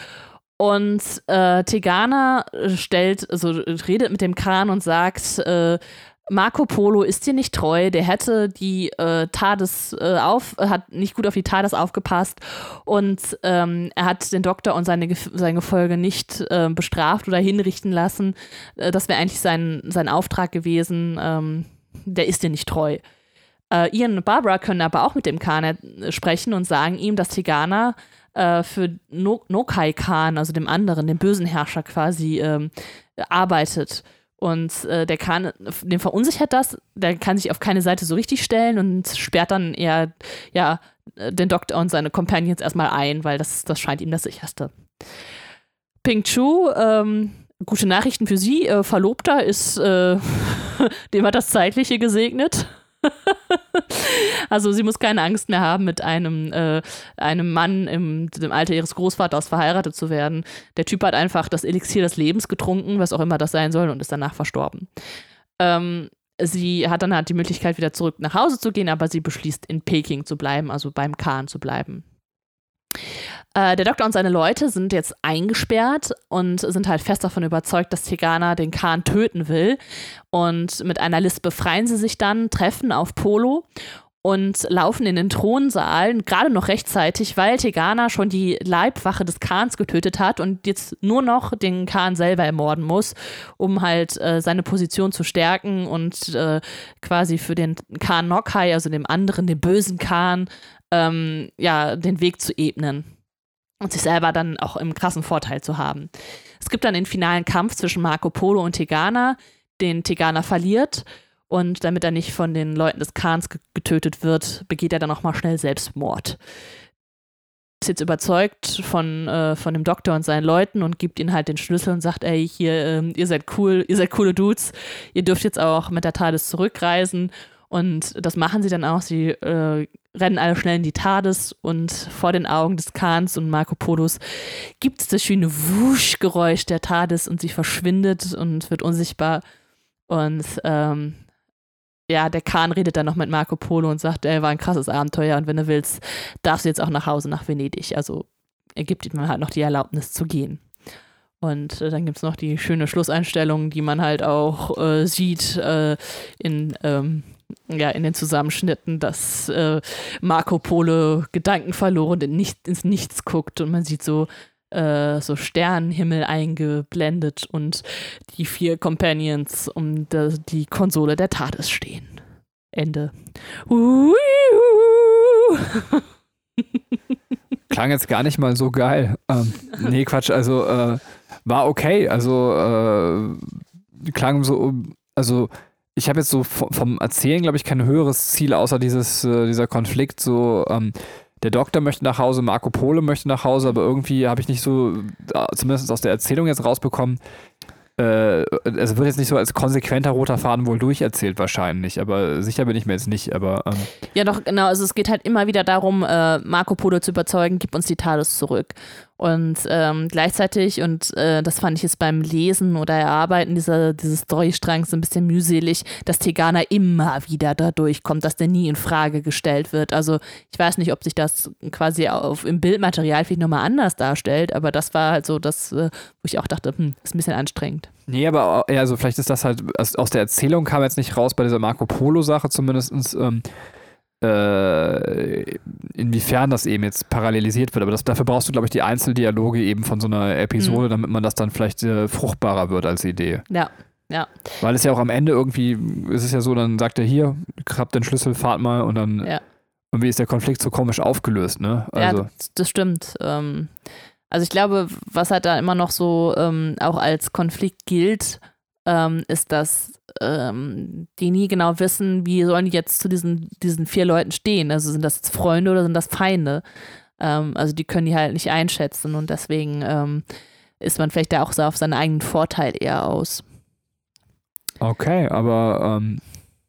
und äh, Tegana stellt, also redet mit dem Khan und sagt, äh, Marco Polo ist dir nicht treu, der hätte die äh, TARDIS äh, auf, hat nicht gut auf die TARDIS aufgepasst und ähm, er hat den Doktor und seine, seine Gefolge nicht äh, bestraft oder hinrichten lassen. Äh, das wäre eigentlich sein, sein Auftrag gewesen. Ähm, der ist dir nicht treu. Äh, Ian und Barbara können aber auch mit dem Khan äh, sprechen und sagen ihm, dass Tigana äh, für no Nokai Khan, also dem anderen, dem bösen Herrscher quasi, ähm, arbeitet. Und äh, der Khan, den verunsichert das, der kann sich auf keine Seite so richtig stellen und sperrt dann eher ja, den Doktor und seine Companions erstmal ein, weil das, das scheint ihm das sicherste. Ping Chu, ähm, gute Nachrichten für sie, äh, Verlobter ist, äh, dem hat das Zeitliche gesegnet. also sie muss keine Angst mehr haben, mit einem, äh, einem Mann im, im Alter ihres Großvaters verheiratet zu werden. Der Typ hat einfach das Elixier des Lebens getrunken, was auch immer das sein soll, und ist danach verstorben. Ähm, sie hat dann halt die Möglichkeit, wieder zurück nach Hause zu gehen, aber sie beschließt, in Peking zu bleiben, also beim Khan zu bleiben. Äh, der Doktor und seine Leute sind jetzt eingesperrt und sind halt fest davon überzeugt, dass Tegana den Khan töten will. Und mit einer List befreien sie sich dann, treffen auf Polo und laufen in den Thronsaal, gerade noch rechtzeitig, weil Tegana schon die Leibwache des Khans getötet hat und jetzt nur noch den Khan selber ermorden muss, um halt äh, seine Position zu stärken und äh, quasi für den Khan Nokai, also dem anderen, dem bösen Khan, ähm, ja, den Weg zu ebnen und sich selber dann auch im krassen Vorteil zu haben. Es gibt dann den finalen Kampf zwischen Marco Polo und Tegana, den Tegana verliert und damit er nicht von den Leuten des Khans getötet wird, begeht er dann auch mal schnell Selbstmord. Ist jetzt überzeugt von, äh, von dem Doktor und seinen Leuten und gibt ihnen halt den Schlüssel und sagt, ey, hier, ähm, ihr seid cool, ihr seid coole Dudes, ihr dürft jetzt auch mit der TARDIS zurückreisen und das machen sie dann auch. Sie äh, rennen alle schnell in die TARDIS und vor den Augen des Kahns und Marco Polos gibt es das schöne Wuschgeräusch der TARDIS und sie verschwindet und wird unsichtbar. Und ähm, ja, der Kahn redet dann noch mit Marco Polo und sagt, er war ein krasses Abenteuer und wenn du willst, darfst du jetzt auch nach Hause nach Venedig. Also er gibt ihm halt noch die Erlaubnis zu gehen. Und äh, dann gibt es noch die schöne Schlusseinstellung, die man halt auch äh, sieht äh, in ähm, ja, in den Zusammenschnitten, dass äh, Marco Polo Gedanken verloren in nicht, ins Nichts guckt und man sieht so äh, so Sternenhimmel eingeblendet und die vier Companions um de, die Konsole der TARDIS stehen. Ende. Uh, Klang jetzt gar nicht mal so geil. Ähm, nee, Quatsch, also äh, war okay. Also äh, klang so, also ich habe jetzt so vom Erzählen, glaube ich, kein höheres Ziel, außer dieses, äh, dieser Konflikt, so ähm, der Doktor möchte nach Hause, Marco Polo möchte nach Hause, aber irgendwie habe ich nicht so, äh, zumindest aus der Erzählung jetzt rausbekommen, äh, es wird jetzt nicht so als konsequenter roter Faden wohl durcherzählt wahrscheinlich, aber sicher bin ich mir jetzt nicht, aber ähm Ja doch, genau, also es geht halt immer wieder darum, äh, Marco Polo zu überzeugen, gib uns die Talos zurück. Und ähm, gleichzeitig, und äh, das fand ich jetzt beim Lesen oder Erarbeiten dieser, dieses Storystrangs ein bisschen mühselig, dass Tegana immer wieder da durchkommt, dass der nie in Frage gestellt wird. Also ich weiß nicht, ob sich das quasi auf, im Bildmaterial vielleicht nochmal anders darstellt, aber das war halt so das, äh, wo ich auch dachte, hm, ist ein bisschen anstrengend. Nee, aber also vielleicht ist das halt, aus der Erzählung kam jetzt nicht raus bei dieser Marco Polo-Sache zumindest. Ähm, äh, inwiefern das eben jetzt parallelisiert wird. Aber das, dafür brauchst du, glaube ich, die Einzeldialoge eben von so einer Episode, mhm. damit man das dann vielleicht äh, fruchtbarer wird als Idee. Ja. Ja. Weil es ja auch am Ende irgendwie, ist es ja so, dann sagt er hier, habt den Schlüssel, fahrt mal und dann ja. irgendwie ist der Konflikt so komisch aufgelöst, ne? Also. Ja, das, das stimmt. Ähm, also ich glaube, was halt da immer noch so ähm, auch als Konflikt gilt, ähm, ist, dass ähm, die nie genau wissen, wie sollen die jetzt zu diesen, diesen vier Leuten stehen. Also sind das jetzt Freunde oder sind das Feinde? Ähm, also die können die halt nicht einschätzen und deswegen ähm, ist man vielleicht da auch so auf seinen eigenen Vorteil eher aus. Okay, aber ähm,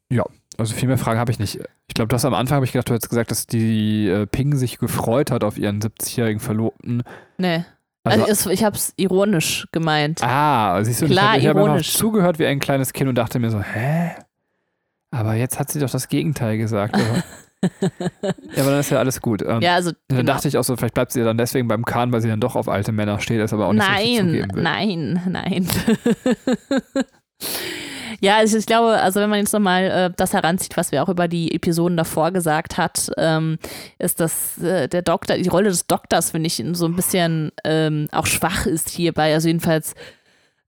ja, also viel mehr Fragen habe ich nicht. Ich glaube, das am Anfang habe ich gedacht, du hättest gesagt, dass die äh, Ping sich gefreut hat auf ihren 70-jährigen Verlobten. Nee. Also, also ich habe es ironisch gemeint. Ah, siehst du, Klar, ich habe hab einfach zugehört wie ein kleines Kind und dachte mir so, hä? Aber jetzt hat sie doch das Gegenteil gesagt. ja, aber dann ist ja alles gut. Ähm, ja, also, dann genau. dachte ich auch so, vielleicht bleibt sie dann deswegen beim Kahn, weil sie dann doch auf alte Männer steht, ist aber auch nicht nein, so. Nein, nein, nein. Ja, also ich glaube, also wenn man jetzt nochmal äh, das heranzieht, was wir auch über die Episoden davor gesagt hat, ähm, ist, dass äh, der Doktor, die Rolle des Doktors, finde ich, so ein bisschen ähm, auch schwach ist hierbei. Also jedenfalls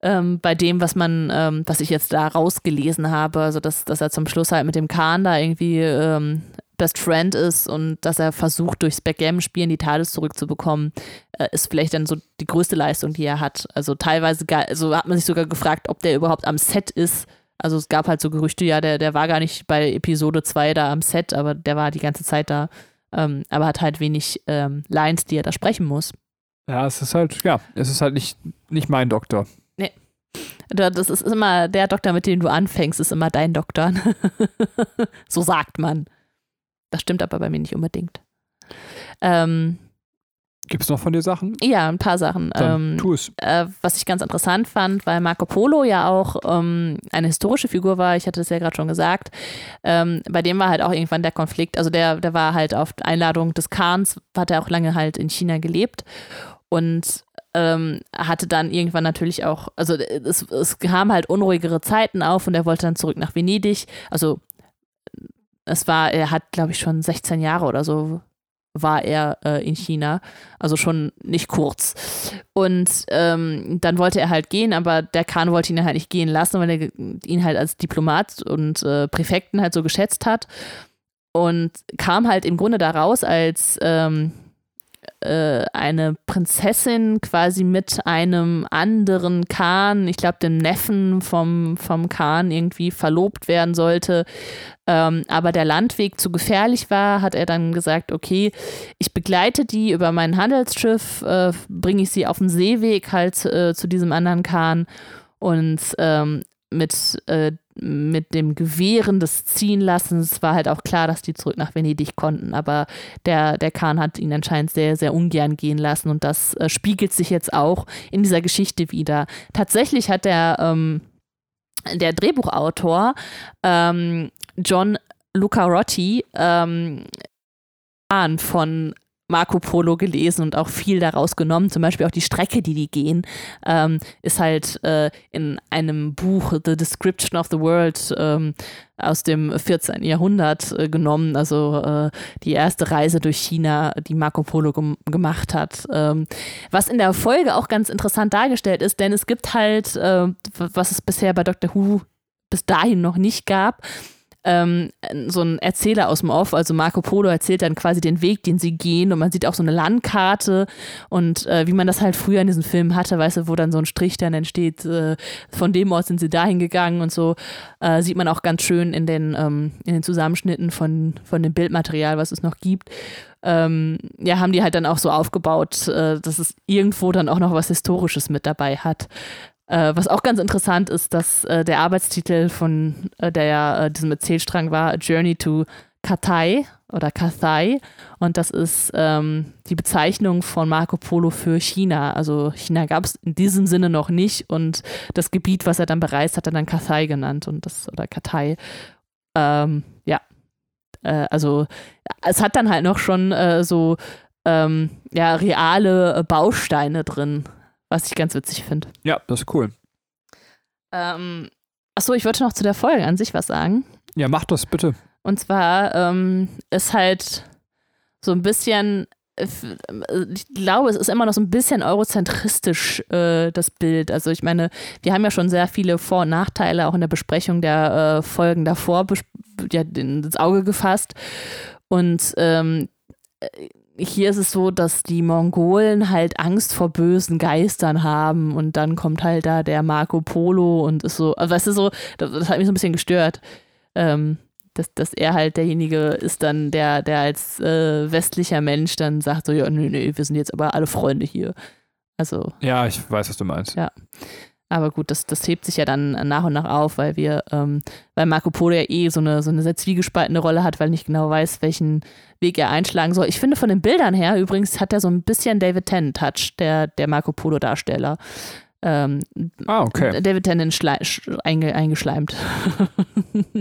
ähm, bei dem, was man, ähm, was ich jetzt da rausgelesen habe, also dass, dass er zum Schluss halt mit dem Kahn da irgendwie ähm, Best Friend ist und dass er versucht, durchs Backgammon-Spielen die Tales zurückzubekommen, äh, ist vielleicht dann so die größte Leistung, die er hat. Also teilweise, also hat man sich sogar gefragt, ob der überhaupt am Set ist, also es gab halt so Gerüchte, ja, der, der war gar nicht bei Episode 2 da am Set, aber der war die ganze Zeit da. Ähm, aber hat halt wenig ähm, Lines, die er da sprechen muss. Ja, es ist halt, ja, es ist halt nicht, nicht mein Doktor. Nee. Das ist immer, der Doktor, mit dem du anfängst, ist immer dein Doktor. so sagt man. Das stimmt aber bei mir nicht unbedingt. Ähm, Gibt es noch von dir Sachen? Ja, ein paar Sachen. Dann ähm, tu es. Äh, was ich ganz interessant fand, weil Marco Polo ja auch ähm, eine historische Figur war, ich hatte das ja gerade schon gesagt, ähm, bei dem war halt auch irgendwann der Konflikt, also der, der war halt auf Einladung des Khans, hat er auch lange halt in China gelebt und ähm, hatte dann irgendwann natürlich auch, also es, es kamen halt unruhigere Zeiten auf und er wollte dann zurück nach Venedig, also es war, er hat, glaube ich, schon 16 Jahre oder so war er äh, in China, also schon nicht kurz. Und ähm, dann wollte er halt gehen, aber der Khan wollte ihn halt nicht gehen lassen, weil er ihn halt als Diplomat und äh, Präfekten halt so geschätzt hat. Und kam halt im Grunde da raus als ähm, äh, eine Prinzessin quasi mit einem anderen Khan, ich glaube dem Neffen vom, vom Khan irgendwie verlobt werden sollte, ähm, aber der Landweg zu gefährlich war, hat er dann gesagt, okay, ich begleite die über mein Handelsschiff, äh, bringe ich sie auf den Seeweg halt äh, zu diesem anderen Kahn und ähm, mit, äh, mit dem Gewähren des Ziehenlassens war halt auch klar, dass die zurück nach Venedig konnten. Aber der, der Kahn hat ihn anscheinend sehr, sehr ungern gehen lassen und das äh, spiegelt sich jetzt auch in dieser Geschichte wieder. Tatsächlich hat der, ähm, der Drehbuchautor ähm, John Lucarotti ähm, von Marco Polo gelesen und auch viel daraus genommen. Zum Beispiel auch die Strecke, die die gehen, ähm, ist halt äh, in einem Buch The Description of the World ähm, aus dem 14. Jahrhundert äh, genommen. Also äh, die erste Reise durch China, die Marco Polo gem gemacht hat. Ähm, was in der Folge auch ganz interessant dargestellt ist, denn es gibt halt, äh, was es bisher bei Dr. Who bis dahin noch nicht gab, ähm, so ein Erzähler aus dem Off, also Marco Polo erzählt dann quasi den Weg, den sie gehen und man sieht auch so eine Landkarte und äh, wie man das halt früher in diesen Filmen hatte, weißt du, wo dann so ein Strich dann entsteht, äh, von dem Ort sind sie dahin gegangen und so, äh, sieht man auch ganz schön in den, ähm, in den Zusammenschnitten von, von dem Bildmaterial, was es noch gibt. Ähm, ja, haben die halt dann auch so aufgebaut, äh, dass es irgendwo dann auch noch was Historisches mit dabei hat. Äh, was auch ganz interessant ist, dass äh, der Arbeitstitel von äh, der äh, diesem Erzählstrang war A Journey to Katai oder Kathai und das ist ähm, die Bezeichnung von Marco Polo für China. Also China gab es in diesem Sinne noch nicht und das Gebiet, was er dann bereist, hat er dann Kathai genannt und das oder Katai. Ähm, ja, äh, also es hat dann halt noch schon äh, so ähm, ja reale Bausteine drin was ich ganz witzig finde. Ja, das ist cool. Ähm, achso, ich wollte noch zu der Folge an sich was sagen. Ja, mach das bitte. Und zwar ähm, ist halt so ein bisschen, ich glaube, es ist immer noch so ein bisschen eurozentristisch, äh, das Bild. Also ich meine, wir haben ja schon sehr viele Vor- und Nachteile auch in der Besprechung der äh, Folgen davor ja, ins Auge gefasst. Und ähm, hier ist es so, dass die Mongolen halt Angst vor bösen Geistern haben und dann kommt halt da der Marco Polo und ist so, also weißt du so, das, das hat mich so ein bisschen gestört, ähm, dass, dass er halt derjenige ist dann, der, der als äh, westlicher Mensch dann sagt so, ja, nee, nee, wir sind jetzt aber alle Freunde hier. Also. Ja, ich weiß, was du meinst. Ja. Aber gut, das, das hebt sich ja dann nach und nach auf, weil wir, ähm, weil Marco Polo ja eh so eine, so eine sehr zwiegespaltene Rolle hat, weil nicht genau weiß, welchen Weg er einschlagen soll. Ich finde von den Bildern her, übrigens hat er so ein bisschen David Tennant-Touch, der, der Marco Polo-Darsteller. Ähm, ah, okay. David Tennant einge eingeschleimt.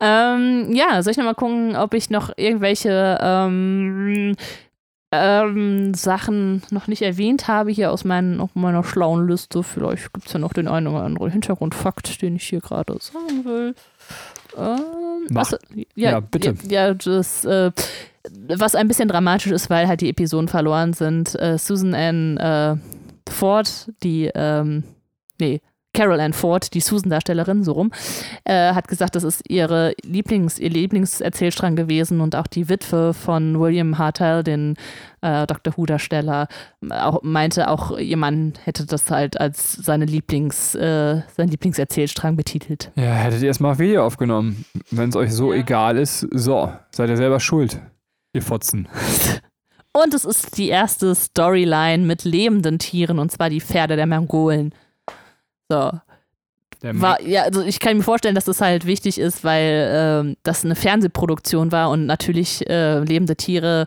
ähm, ja, soll ich nochmal gucken, ob ich noch irgendwelche ähm, ähm, Sachen noch nicht erwähnt habe hier aus meinen, meiner schlauen Liste. Vielleicht gibt es ja noch den einen oder anderen Hintergrundfakt, den ich hier gerade sagen will. Ähm, Mach. Also, ja, ja, bitte. Ja, das, äh, was ein bisschen dramatisch ist, weil halt die Episoden verloren sind. Äh, Susan Ann äh, Ford, die, ähm, nee, Carol Ann Ford, die Susan-Darstellerin, so rum, äh, hat gesagt, das ist ihre Lieblings, ihr Lieblingserzählstrang gewesen und auch die Witwe von William Hartell, den äh, Dr. Who-Darsteller, meinte auch, ihr Mann hätte das halt als seine Lieblings, äh, sein Lieblingserzählstrang betitelt. Ja, hättet ihr erstmal Video aufgenommen. Wenn es euch so ja. egal ist, so, seid ihr selber schuld, ihr Fotzen. Und es ist die erste Storyline mit lebenden Tieren, und zwar die Pferde der Mongolen. So. War, ja, also ich kann mir vorstellen, dass das halt wichtig ist, weil ähm, das eine Fernsehproduktion war und natürlich äh, lebende Tiere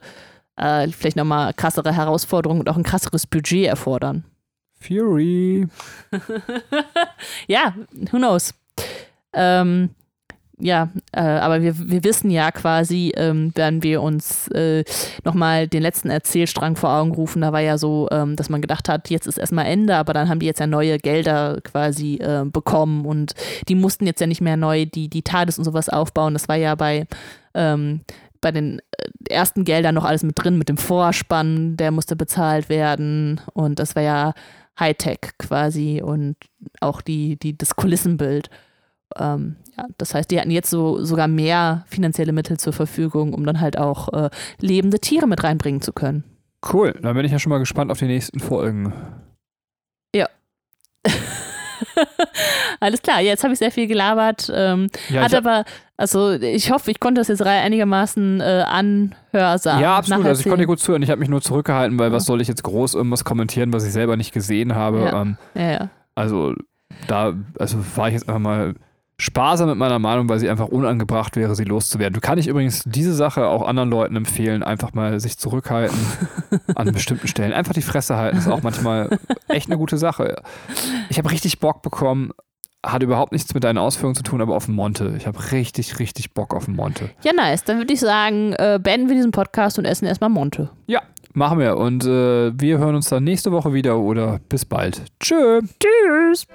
äh, vielleicht nochmal krassere Herausforderungen und auch ein krasseres Budget erfordern. Fury. ja, who knows. Ähm, ja, äh, aber wir, wir wissen ja quasi, ähm, werden wir uns äh, nochmal den letzten Erzählstrang vor Augen rufen. Da war ja so, ähm, dass man gedacht hat, jetzt ist erstmal Ende, aber dann haben die jetzt ja neue Gelder quasi äh, bekommen und die mussten jetzt ja nicht mehr neu die, die TARDIS und sowas aufbauen. Das war ja bei, ähm, bei den äh, ersten Geldern noch alles mit drin, mit dem Vorspann, der musste bezahlt werden und das war ja Hightech quasi und auch die, die, das Kulissenbild. Ähm, ja, das heißt, die hatten jetzt so sogar mehr finanzielle Mittel zur Verfügung, um dann halt auch äh, lebende Tiere mit reinbringen zu können. Cool, dann bin ich ja schon mal gespannt auf die nächsten Folgen. Ja. Alles klar, jetzt habe ich sehr viel gelabert. Ähm, ja, hat aber, also ich hoffe, ich konnte das jetzt einigermaßen äh, anhörsamen. Ja, absolut. Also ich konnte gut zuhören. Ich habe mich nur zurückgehalten, weil ja. was soll ich jetzt groß irgendwas kommentieren, was ich selber nicht gesehen habe. Ja. Ähm. Also da, also war ich jetzt einfach mal sparsam mit meiner Meinung, weil sie einfach unangebracht wäre, sie loszuwerden. Du kann ich übrigens diese Sache auch anderen Leuten empfehlen, einfach mal sich zurückhalten an bestimmten Stellen. Einfach die Fresse halten ist auch manchmal echt eine gute Sache. Ich habe richtig Bock bekommen, hat überhaupt nichts mit deinen Ausführungen zu tun, aber auf den Monte. Ich habe richtig, richtig Bock auf den Monte. Ja, nice. Dann würde ich sagen, äh, beenden wir diesen Podcast und essen erstmal Monte. Ja, machen wir. Und äh, wir hören uns dann nächste Woche wieder oder bis bald. Tschö. Tschüss.